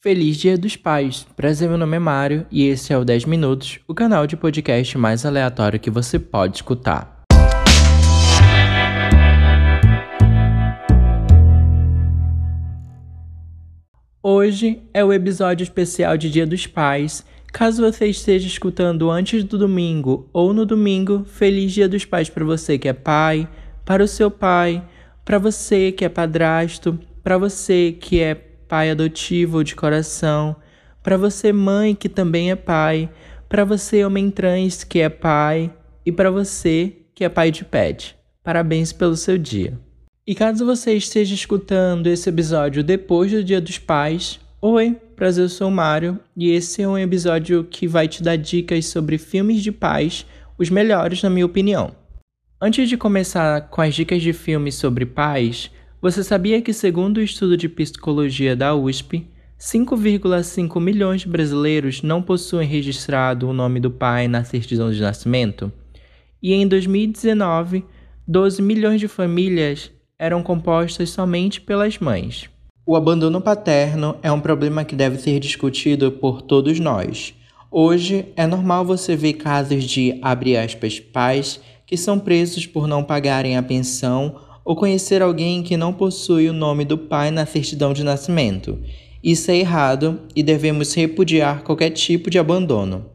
Feliz Dia dos Pais! Prazer, meu nome é Mário e esse é o 10 Minutos, o canal de podcast mais aleatório que você pode escutar. Hoje é o episódio especial de Dia dos Pais. Caso você esteja escutando antes do domingo ou no domingo, feliz Dia dos Pais para você que é pai, para o seu pai, para você que é padrasto, para você que é pai adotivo de coração, para você, mãe que também é pai, para você, homem trans que é pai, e para você que é pai de pet. Parabéns pelo seu dia. E caso você esteja escutando esse episódio depois do Dia dos Pais, oi, prazer, eu sou o Mário e esse é um episódio que vai te dar dicas sobre filmes de paz, os melhores na minha opinião. Antes de começar com as dicas de filmes sobre paz, você sabia que, segundo o estudo de psicologia da USP, 5,5 milhões de brasileiros não possuem registrado o nome do pai na certidão de nascimento? E em 2019, 12 milhões de famílias eram compostas somente pelas mães. O abandono paterno é um problema que deve ser discutido por todos nós. Hoje é normal você ver casos de, aspas, pais que são presos por não pagarem a pensão ou conhecer alguém que não possui o nome do pai na certidão de nascimento. Isso é errado e devemos repudiar qualquer tipo de abandono.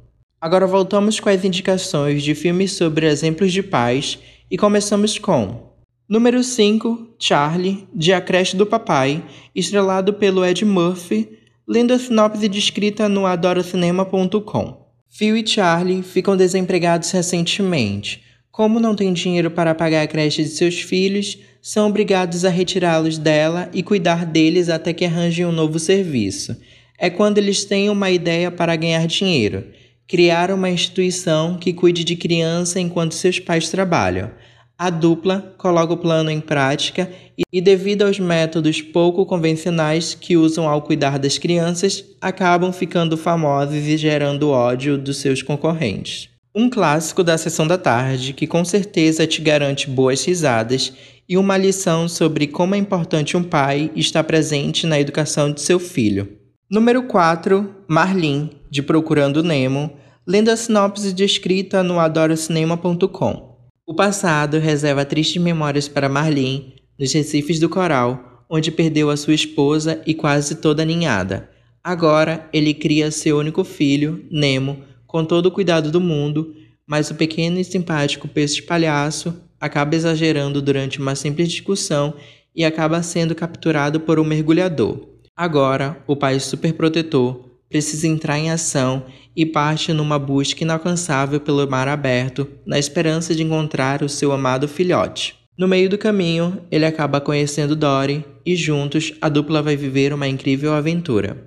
Agora voltamos com as indicações de filmes sobre exemplos de pais e começamos com Número 5, Charlie, de A Creche do Papai, estrelado pelo Ed Murphy, lendo a sinopse descrita no adoracinema.com. Phil e Charlie ficam desempregados recentemente, como não têm dinheiro para pagar a creche de seus filhos, são obrigados a retirá-los dela e cuidar deles até que arranjem um novo serviço. É quando eles têm uma ideia para ganhar dinheiro: criar uma instituição que cuide de criança enquanto seus pais trabalham. A dupla coloca o plano em prática e, devido aos métodos pouco convencionais que usam ao cuidar das crianças, acabam ficando famosos e gerando ódio dos seus concorrentes. Um clássico da sessão da tarde que com certeza te garante boas risadas e uma lição sobre como é importante um pai estar presente na educação de seu filho. Número 4, Marlin, de Procurando Nemo, lendo a sinopse descrita no adorocinema.com. O passado reserva tristes memórias para Marlin, nos recifes do coral, onde perdeu a sua esposa e quase toda a ninhada. Agora ele cria seu único filho, Nemo, com todo o cuidado do mundo, mas o pequeno e simpático peixe-palhaço acaba exagerando durante uma simples discussão e acaba sendo capturado por um mergulhador. Agora, o pai superprotetor precisa entrar em ação e parte numa busca inalcançável pelo mar aberto, na esperança de encontrar o seu amado filhote. No meio do caminho, ele acaba conhecendo Dory e juntos a dupla vai viver uma incrível aventura.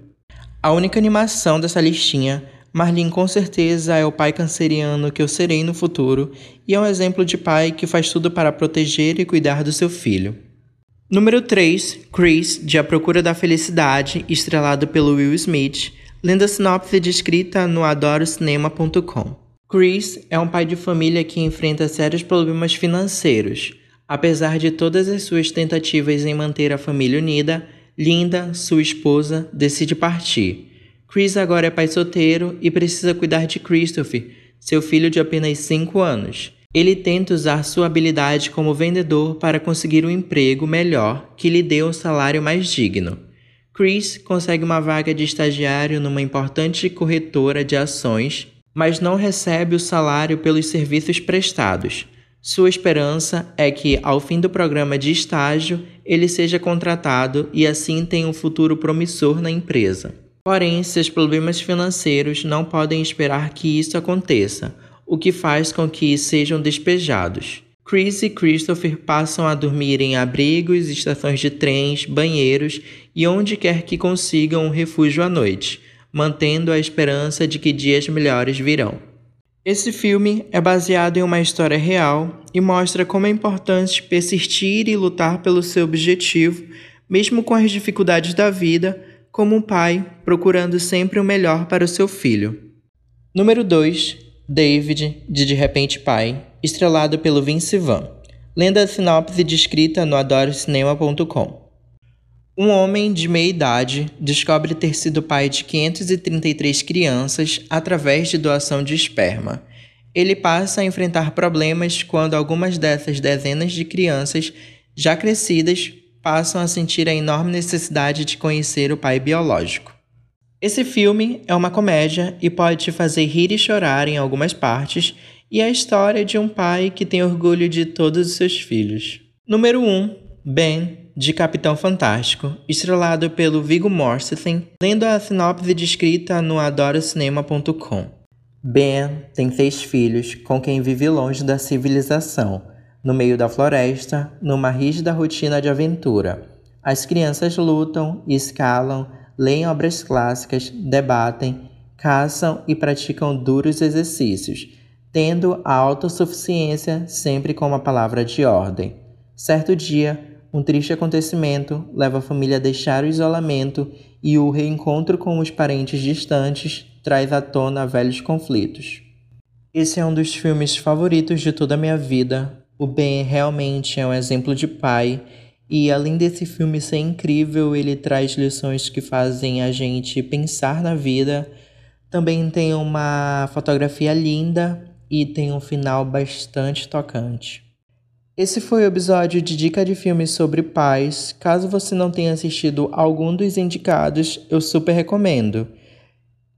A única animação dessa listinha Marlin com certeza é o pai canceriano que eu serei no futuro e é um exemplo de pai que faz tudo para proteger e cuidar do seu filho. Número 3, Chris, de A Procura da Felicidade, estrelado pelo Will Smith, lendo a sinopse descrita no adorocinema.com. Chris é um pai de família que enfrenta sérios problemas financeiros. Apesar de todas as suas tentativas em manter a família unida, Linda, sua esposa, decide partir. Chris agora é pai solteiro e precisa cuidar de Christopher, seu filho de apenas 5 anos. Ele tenta usar sua habilidade como vendedor para conseguir um emprego melhor que lhe dê um salário mais digno. Chris consegue uma vaga de estagiário numa importante corretora de ações, mas não recebe o salário pelos serviços prestados. Sua esperança é que, ao fim do programa de estágio, ele seja contratado e assim tenha um futuro promissor na empresa. Porém, seus problemas financeiros não podem esperar que isso aconteça, o que faz com que sejam despejados. Chris e Christopher passam a dormir em abrigos, estações de trens, banheiros e onde quer que consigam um refúgio à noite, mantendo a esperança de que dias melhores virão. Esse filme é baseado em uma história real e mostra como é importante persistir e lutar pelo seu objetivo, mesmo com as dificuldades da vida como um pai procurando sempre o melhor para o seu filho. Número 2. David, de De Repente Pai, estrelado pelo Vince Vaughn. Lendo a sinopse descrita no adorocinema.com. Um homem de meia idade descobre ter sido pai de 533 crianças através de doação de esperma. Ele passa a enfrentar problemas quando algumas dessas dezenas de crianças já crescidas passam a sentir a enorme necessidade de conhecer o pai biológico. Esse filme é uma comédia e pode te fazer rir e chorar em algumas partes, e é a história de um pai que tem orgulho de todos os seus filhos. Número 1. Ben, de Capitão Fantástico, estrelado pelo Viggo Mortensen, lendo a sinopse descrita no adorocinema.com. Ben tem seis filhos com quem vive longe da civilização, no meio da floresta, numa rígida rotina de aventura. As crianças lutam, escalam, leem obras clássicas, debatem, caçam e praticam duros exercícios, tendo a autossuficiência sempre como a palavra de ordem. Certo dia, um triste acontecimento leva a família a deixar o isolamento e o reencontro com os parentes distantes traz à tona velhos conflitos. Esse é um dos filmes favoritos de toda a minha vida. O Ben realmente é um exemplo de pai e além desse filme ser incrível, ele traz lições que fazem a gente pensar na vida. Também tem uma fotografia linda e tem um final bastante tocante. Esse foi o episódio de dica de filmes sobre pais. Caso você não tenha assistido algum dos indicados, eu super recomendo.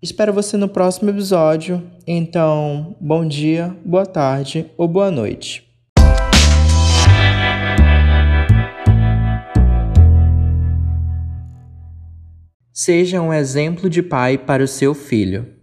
Espero você no próximo episódio. Então, bom dia, boa tarde ou boa noite. Seja um exemplo de pai para o seu filho.